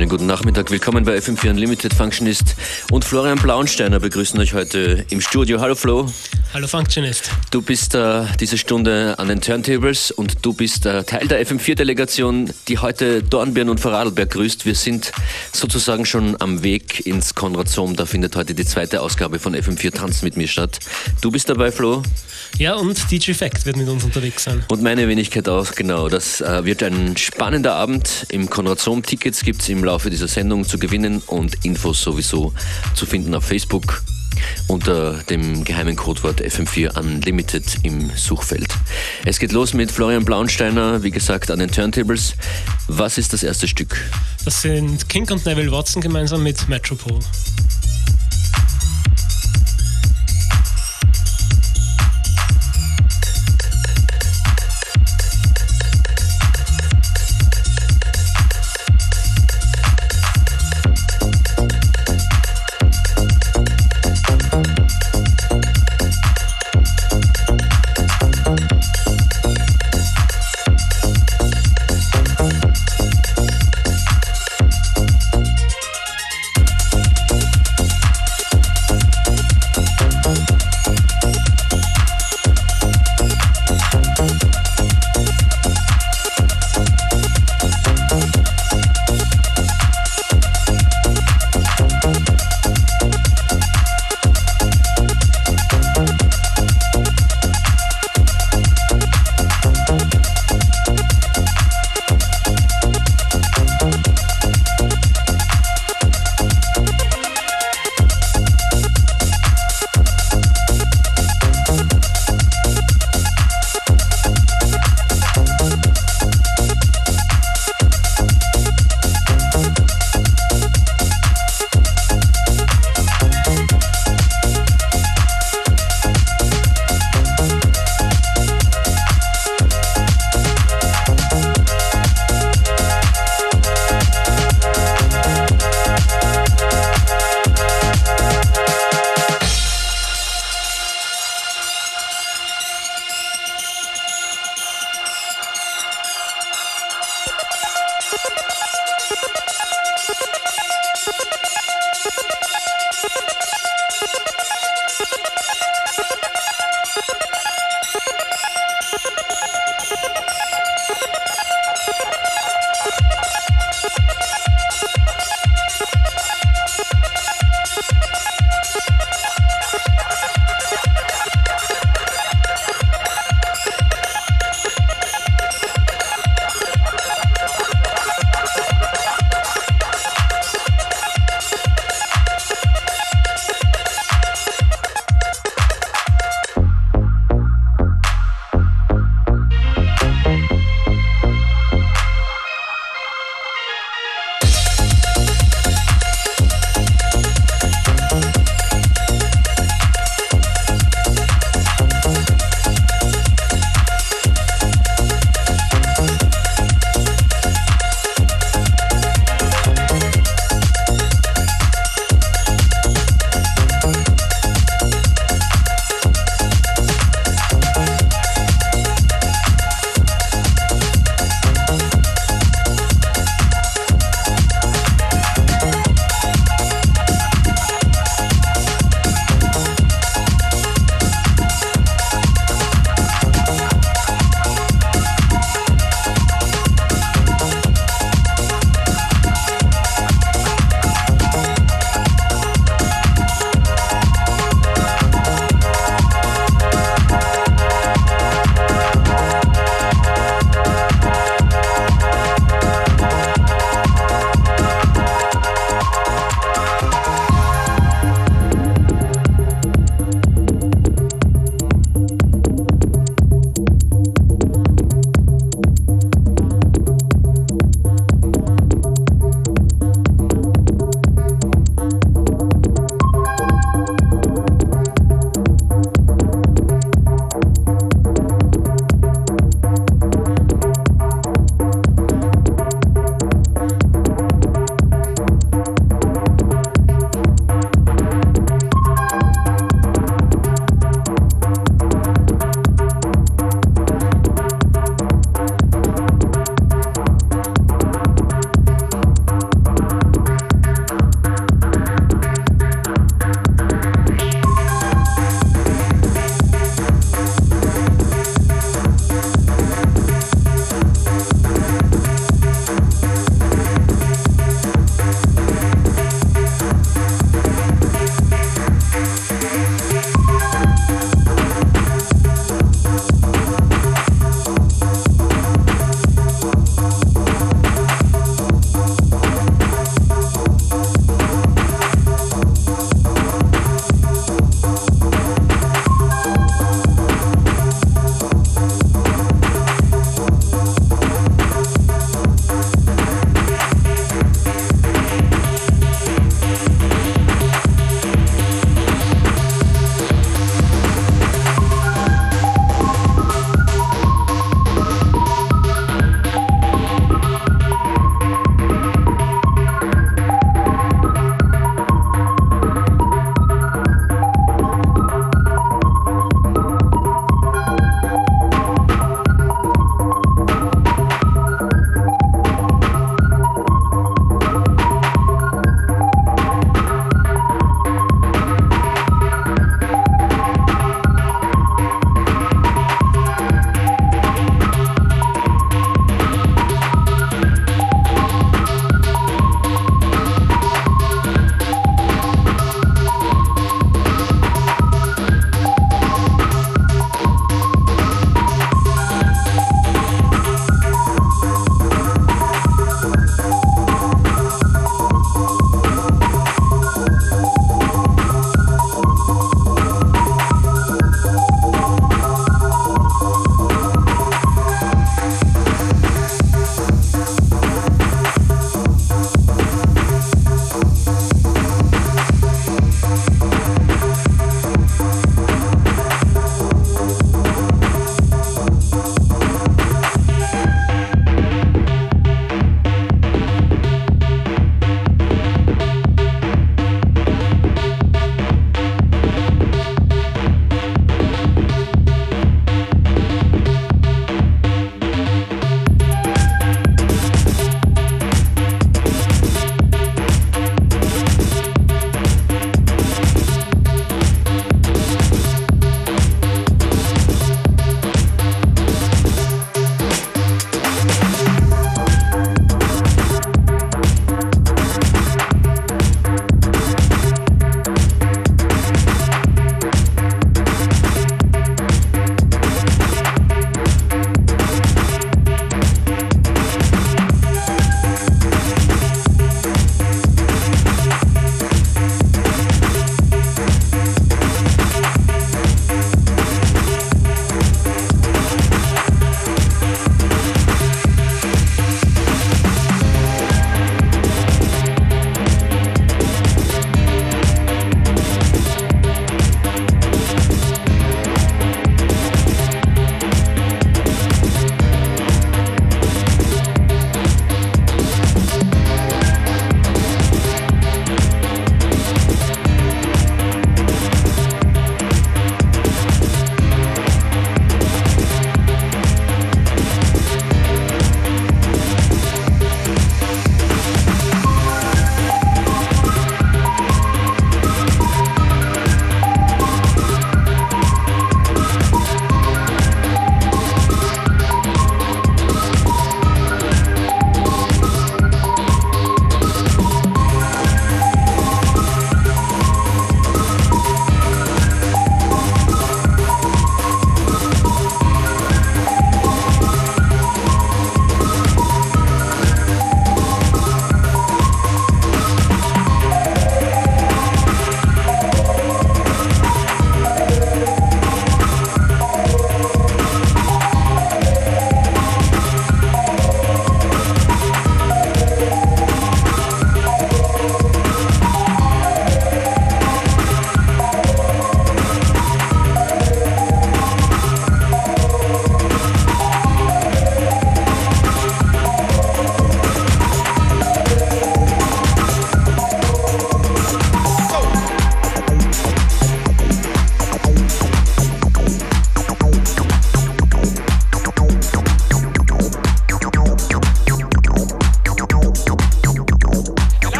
Schönen guten Nachmittag. Willkommen bei FM4 Unlimited Functionist und Florian Blauensteiner begrüßen euch heute im Studio. Hallo Flo. Hallo Functionist. Du bist äh, diese Stunde an den Turntables und du bist äh, Teil der FM4-Delegation, die heute Dornbirn und Vorarlberg grüßt. Wir sind sozusagen schon am Weg ins Konradsom. Da findet heute die zweite Ausgabe von FM4 Tanz mit mir statt. Du bist dabei, Flo? Ja, und DJ Fact wird mit uns unterwegs sein. Und meine Wenigkeit auch, genau. Das äh, wird ein spannender Abend. Im Konradsom Tickets gibt es im Laufe dieser Sendung zu gewinnen und Infos sowieso zu finden auf Facebook unter dem geheimen Codewort FM4 Unlimited im Suchfeld. Es geht los mit Florian Blaunsteiner, wie gesagt, an den Turntables. Was ist das erste Stück? Das sind King und Neville Watson gemeinsam mit Metropole.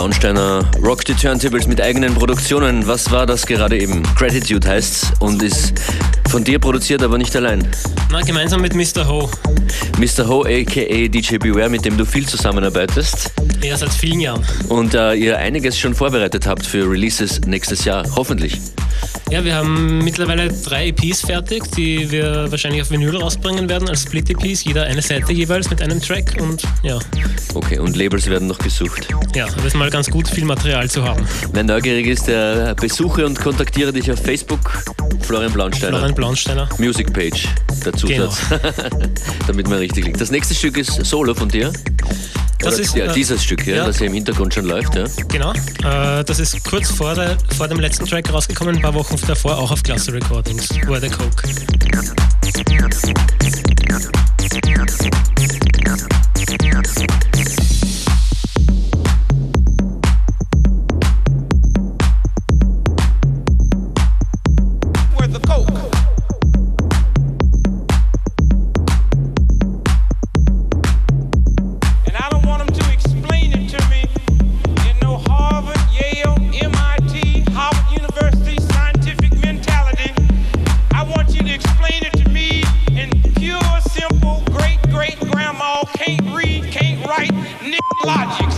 Florian Blaunsteiner rockt die Turntables mit eigenen Produktionen. Was war das gerade eben? Gratitude heißt's und ist von dir produziert, aber nicht allein. Na, gemeinsam mit Mr. Ho. Mr. Ho, aka DJ Beware, mit dem du viel zusammenarbeitest. Ja, seit vielen Jahren. Und äh, ihr einiges schon vorbereitet habt für Releases nächstes Jahr, hoffentlich. Ja, wir haben mittlerweile drei EPs fertig, die wir wahrscheinlich auf Vinyl rausbringen werden, als Split-EPs, jeder eine Seite jeweils mit einem Track und ja. Okay, und Labels werden noch gesucht. Ja, aber es ist mal ganz gut, viel Material zu haben. Wer neugierig ist, der besuche und kontaktiere dich auf Facebook, Florian Blaunsteiner. Florian Blaunsteiner. Music Page, der Zusatz. Genau. Damit man richtig liegt. Das nächste Stück ist Solo von dir. Das Oder, ist ja, äh, dieses Stück, ja, ja, das hier im Hintergrund schon läuft. Ja. Genau, äh, das ist kurz vor, der, vor dem letzten Track rausgekommen, ein paar Wochen davor, auch auf Klasse Recordings, Where the Coke. simple logic.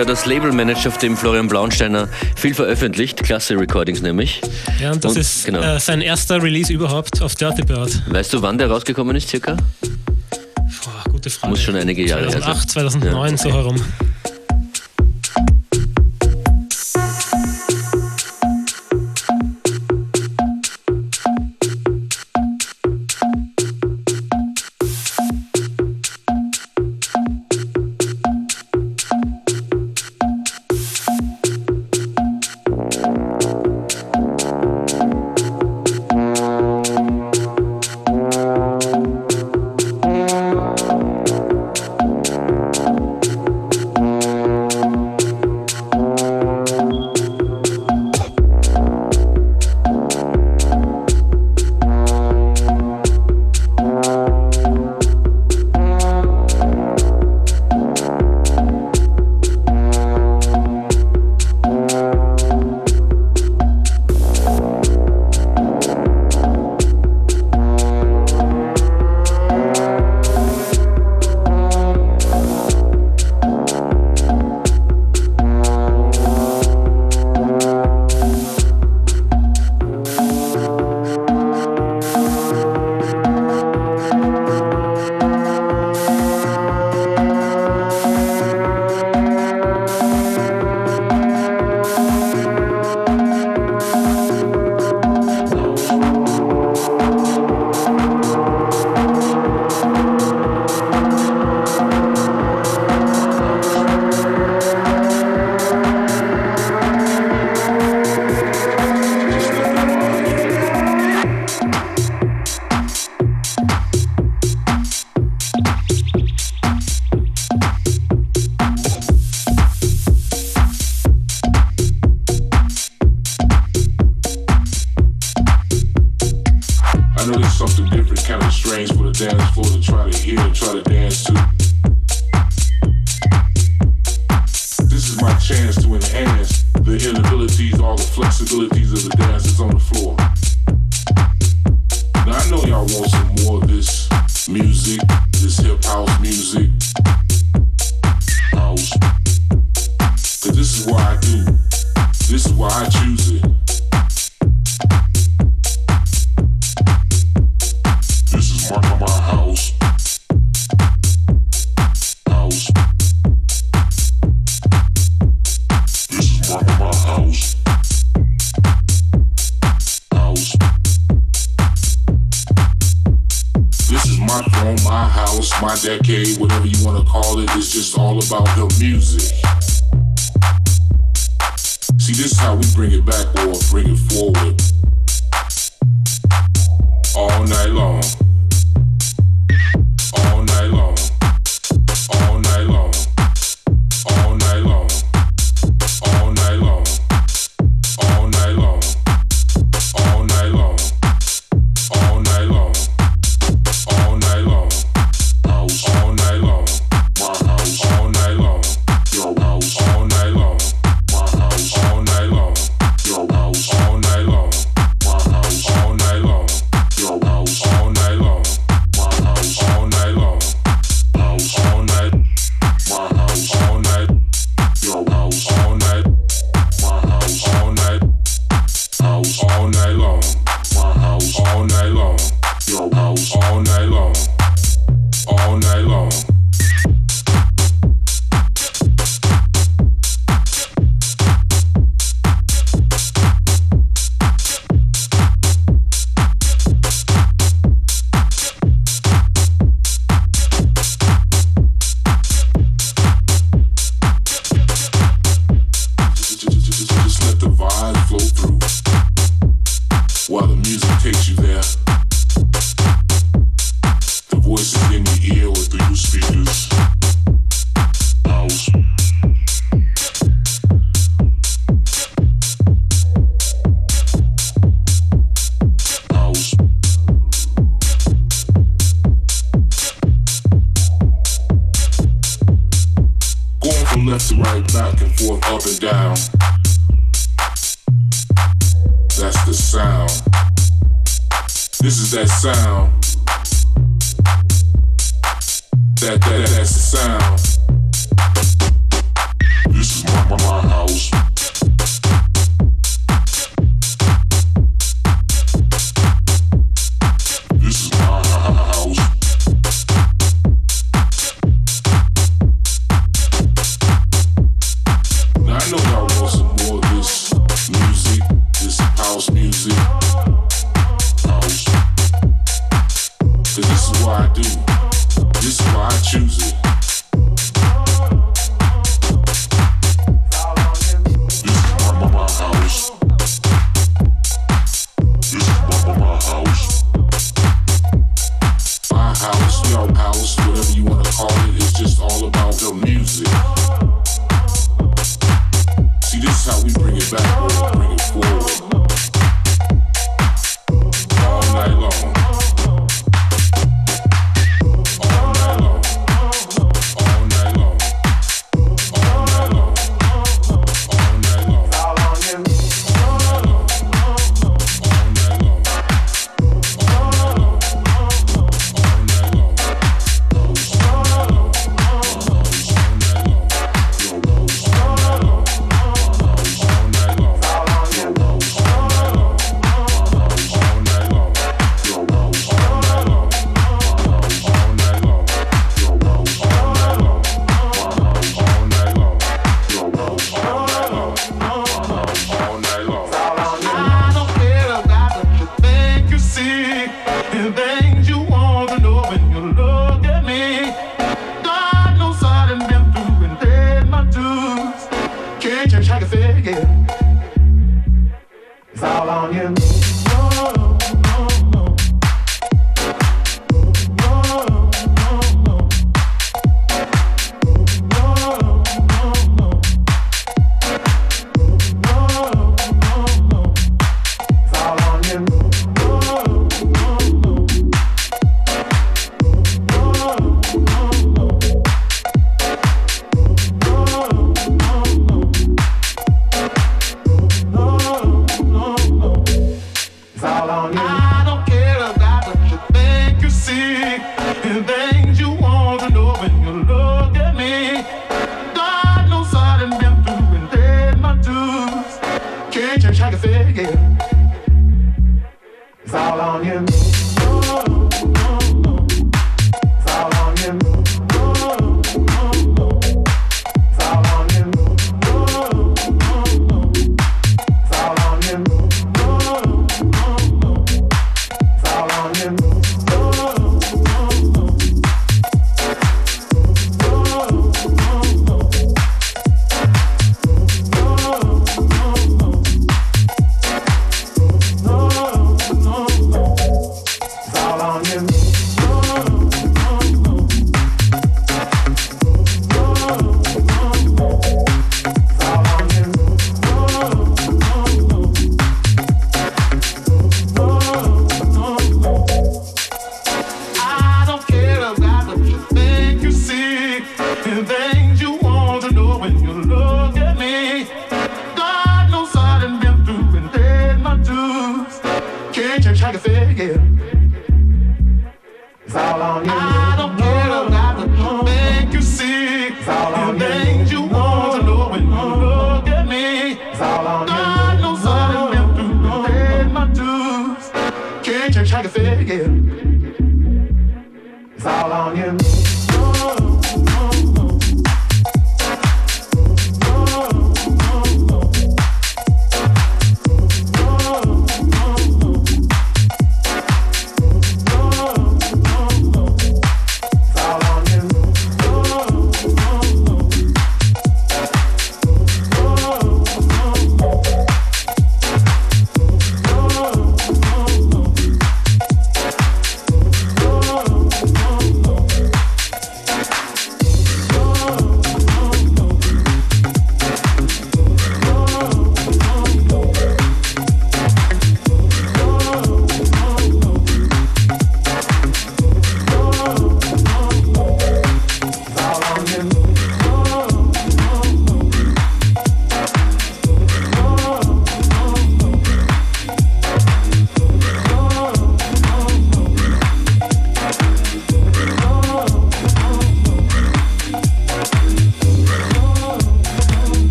Der das Label managt, auf dem Florian Blaunsteiner viel veröffentlicht. Klasse Recordings nämlich. Ja, und das und, ist genau. äh, sein erster Release überhaupt auf Dirty Bird. Weißt du, wann der rausgekommen ist, circa? Boah, gute Frage. Muss schon einige Jahre 2008, 2009, ja. so herum.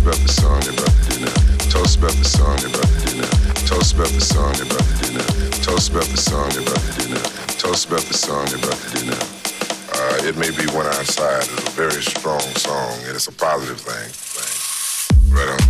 Toast about the song and about the dinner. Tell us about the song and about the dinner. Tell us about the song and about the dinner. Tell us about the song and about the dinner. Tell us about the song and about the dinner. Uh, it may be one outside. It's a very strong song and it's a positive thing. Right on.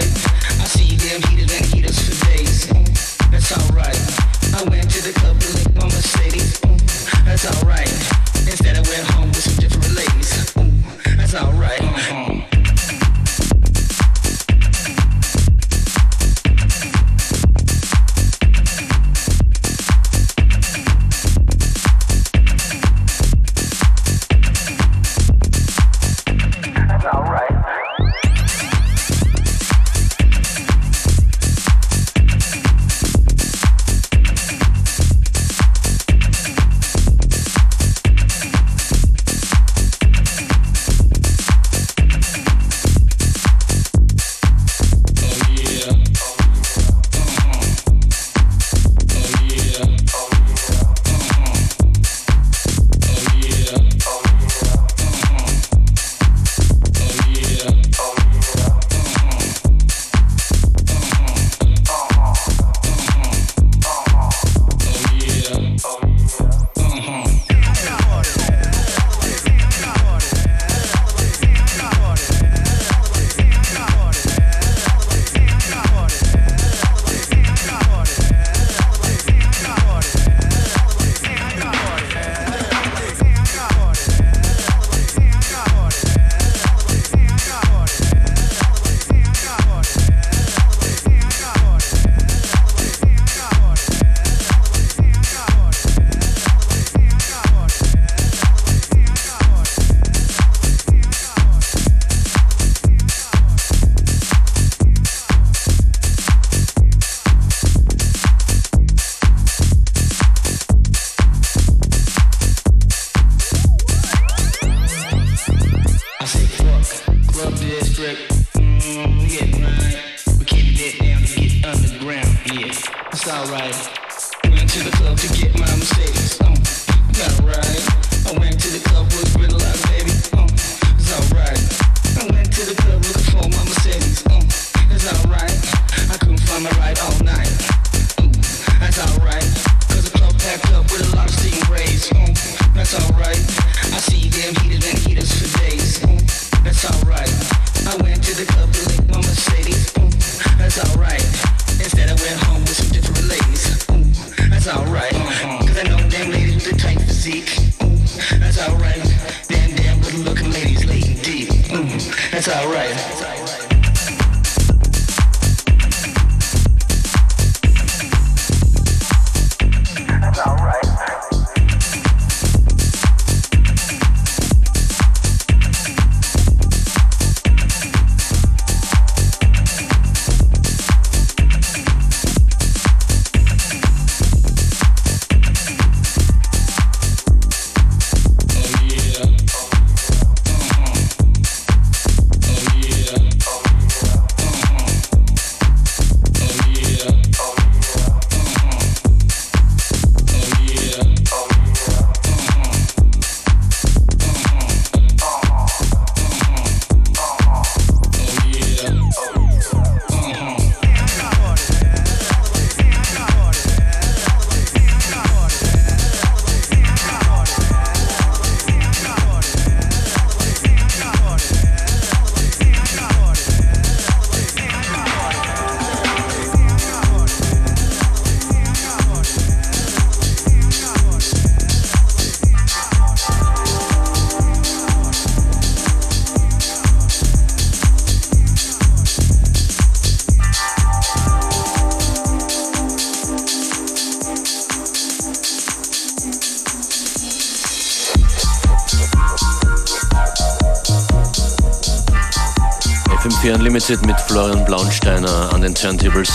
Unlimited mit Florian Blaunsteiner an den Turntables.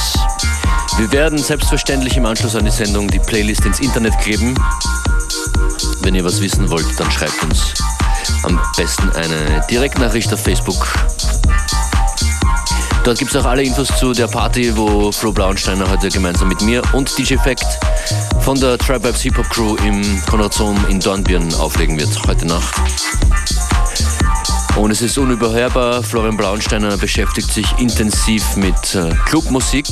Wir werden selbstverständlich im Anschluss an die Sendung die Playlist ins Internet kleben. Wenn ihr was wissen wollt, dann schreibt uns am besten eine Direktnachricht auf Facebook. Dort gibt es auch alle Infos zu der Party, wo Flo Blaunsteiner heute gemeinsam mit mir und DJ Fact von der Tribe Hip Hop Crew im Konradzom in Dornbirn auflegen wird heute Nacht. Und es ist unüberhörbar. Florian Braunsteiner beschäftigt sich intensiv mit äh, Clubmusik,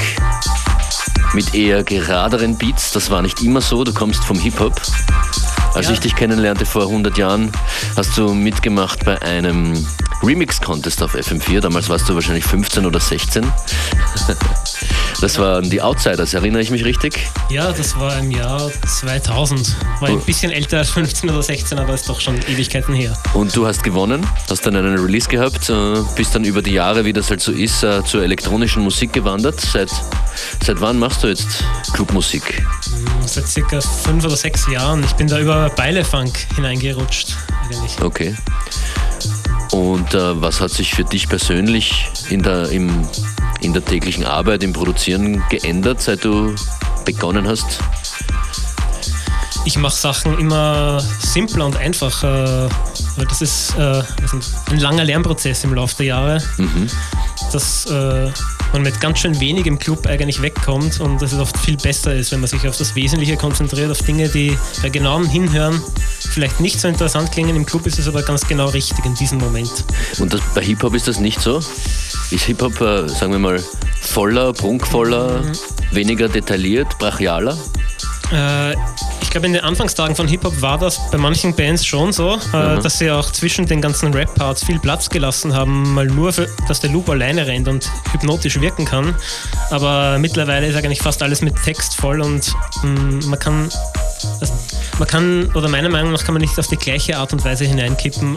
mit eher geraderen Beats. Das war nicht immer so. Du kommst vom Hip-Hop. Als ja. ich dich kennenlernte vor 100 Jahren, hast du mitgemacht bei einem Remix-Contest auf FM4. Damals warst du wahrscheinlich 15 oder 16. Das waren die Outsiders, erinnere ich mich richtig? Ja, das war im Jahr 2000. War ein bisschen älter als 15 oder 16, aber ist doch schon Ewigkeiten her. Und du hast gewonnen, hast dann einen Release gehabt, äh, bist dann über die Jahre, wie das halt so ist, äh, zur elektronischen Musik gewandert. Seit, seit wann machst du jetzt Clubmusik? Hm, seit circa fünf oder sechs Jahren. Ich bin da über Beilefunk hineingerutscht. Eigentlich. Okay. Und äh, was hat sich für dich persönlich in der, im in der täglichen Arbeit, im Produzieren geändert, seit du begonnen hast? Ich mache Sachen immer simpler und einfacher, das ist äh, ein langer Lernprozess im Laufe der Jahre, mhm. dass äh, man mit ganz schön wenig im Club eigentlich wegkommt und dass es oft viel besser ist, wenn man sich auf das Wesentliche konzentriert, auf Dinge, die bei genauem Hinhören vielleicht nicht so interessant klingen. Im Club ist es aber ganz genau richtig in diesem Moment. Und das, bei Hip-Hop ist das nicht so? Ist Hip-Hop, äh, sagen wir mal, voller, prunkvoller, mhm. weniger detailliert, brachialer? Äh, ich glaube, in den Anfangstagen von Hip-Hop war das bei manchen Bands schon so, äh, mhm. dass sie auch zwischen den ganzen Rap-Parts viel Platz gelassen haben, mal nur, für, dass der Loop alleine rennt und hypnotisch wirken kann. Aber mittlerweile ist eigentlich fast alles mit Text voll und mh, mm, man kann. Das, man kann, oder meiner Meinung nach kann man nicht auf die gleiche Art und Weise hineinkippen,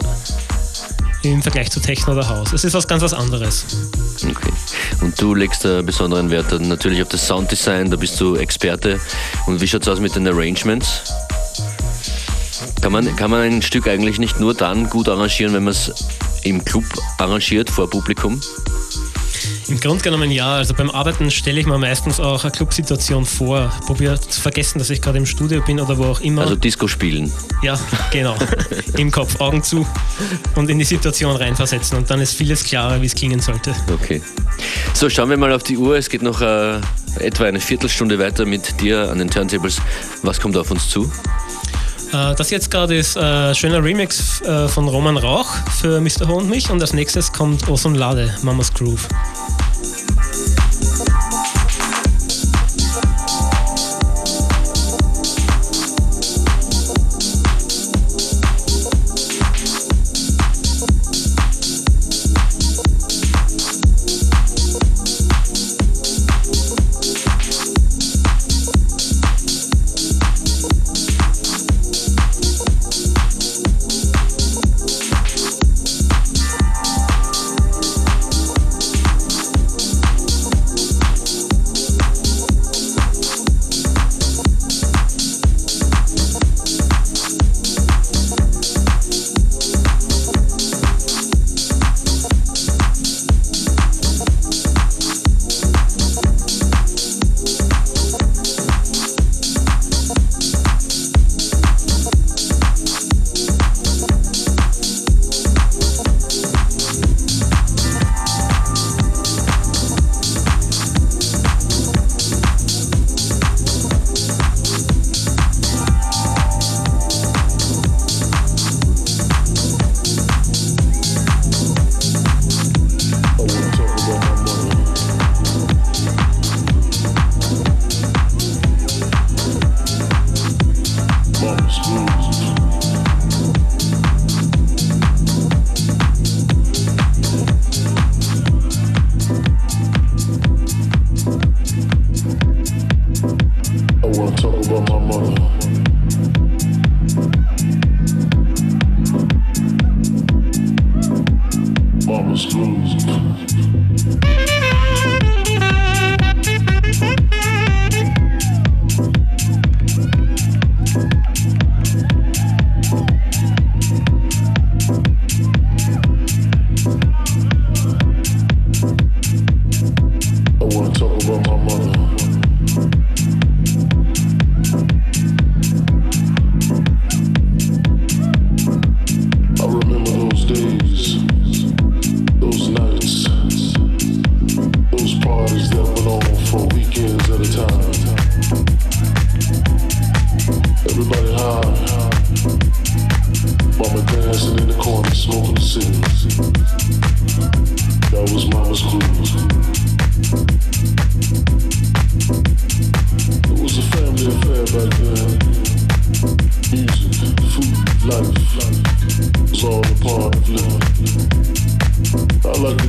im Vergleich zu Techno oder House. Es ist was ganz was anderes. Okay. Und du legst da besonderen Wert natürlich auf das Sounddesign, da bist du Experte. Und wie schaut es aus mit den Arrangements? Kann man, kann man ein Stück eigentlich nicht nur dann gut arrangieren, wenn man es im Club arrangiert vor Publikum? Im Grunde genommen ja. Also beim Arbeiten stelle ich mir meistens auch eine Clubsituation vor. Probiere zu vergessen, dass ich gerade im Studio bin oder wo auch immer. Also Disco spielen. Ja, genau. Im Kopf, Augen zu und in die Situation reinversetzen. Und dann ist vieles klarer, wie es klingen sollte. Okay. So, schauen wir mal auf die Uhr. Es geht noch äh, etwa eine Viertelstunde weiter mit dir an den Turntables. Was kommt auf uns zu? Äh, das jetzt gerade ist ein äh, schöner Remix äh, von Roman Rauch für Mr. Ho und mich und als nächstes kommt Ozon Lade, Mamas Groove.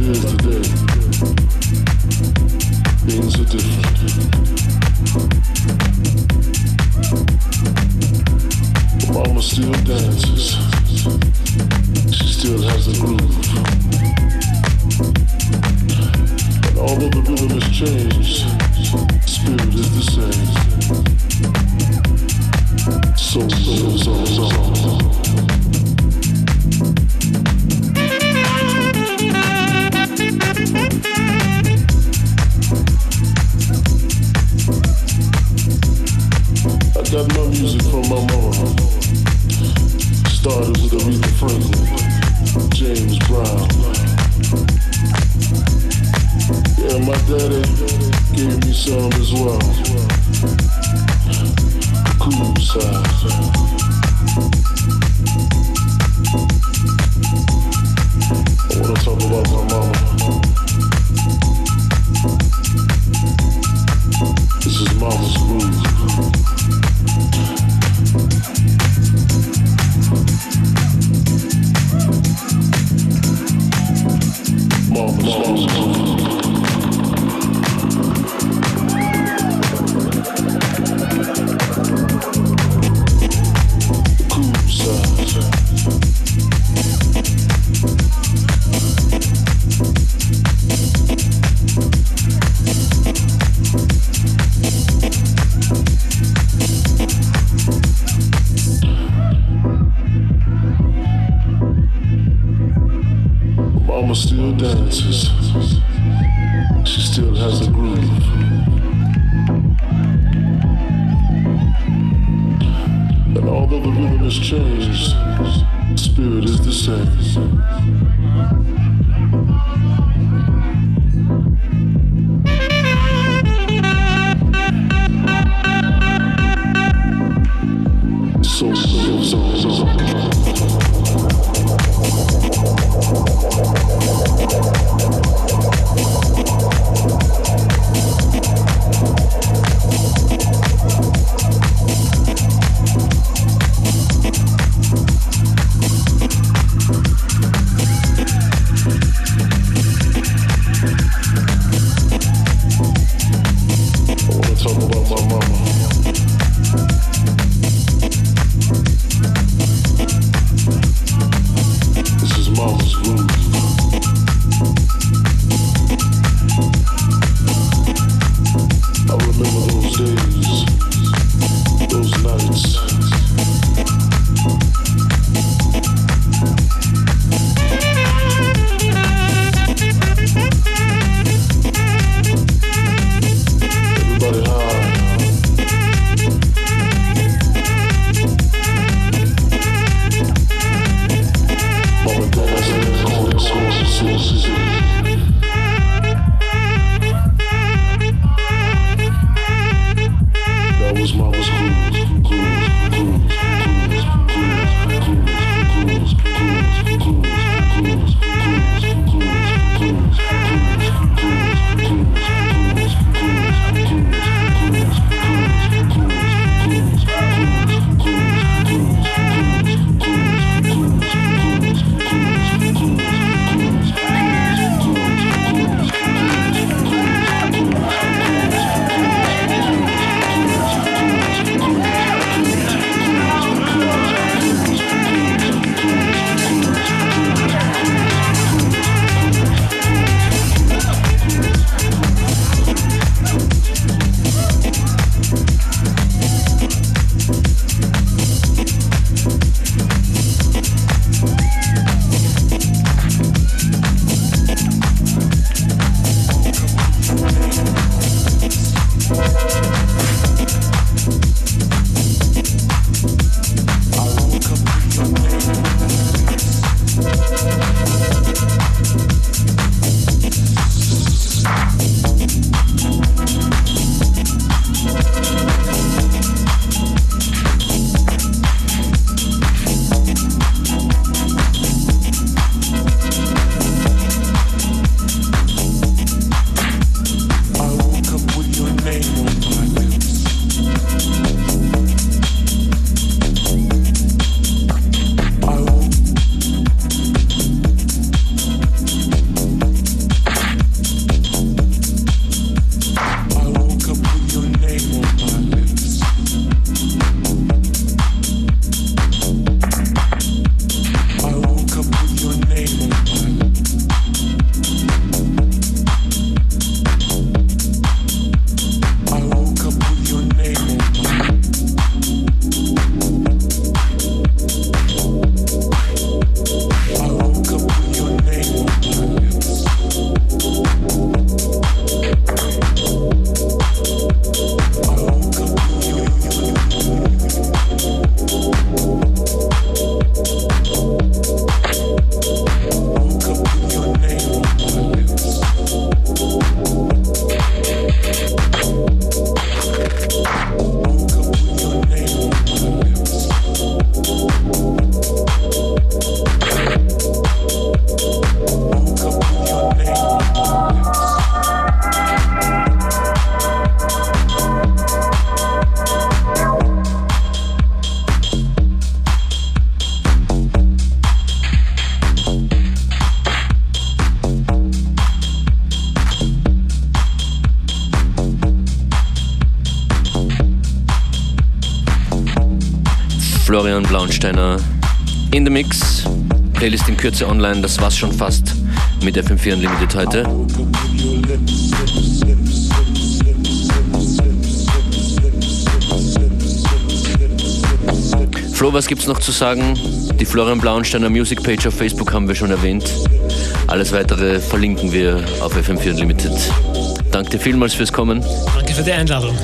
is the dances. She still has a groove. And although the rhythm has changed, spirit is the same. Blaunsteiner in the Mix. Playlist in Kürze online. Das war's schon fast mit FM4 Unlimited heute. Flo, was gibt's noch zu sagen? Die Florian Blauensteiner Music Page auf Facebook haben wir schon erwähnt. Alles weitere verlinken wir auf FM4 Unlimited. Danke dir vielmals fürs Kommen. Danke für die Einladung.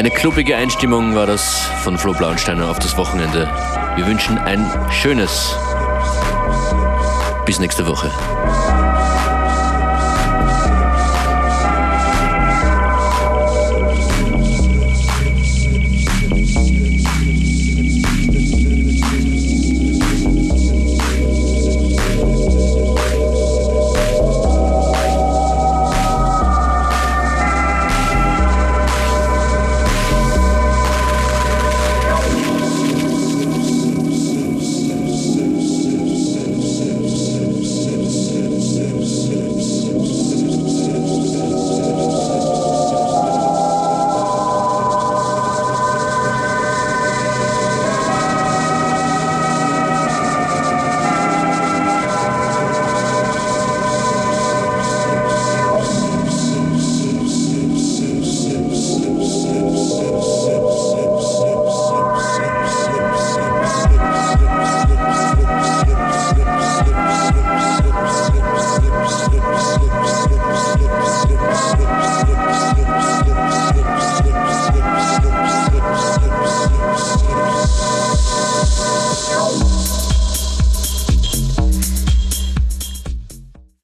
Eine klubbige Einstimmung war das von Flo Blauensteiner auf das Wochenende. Wir wünschen ein schönes bis nächste Woche.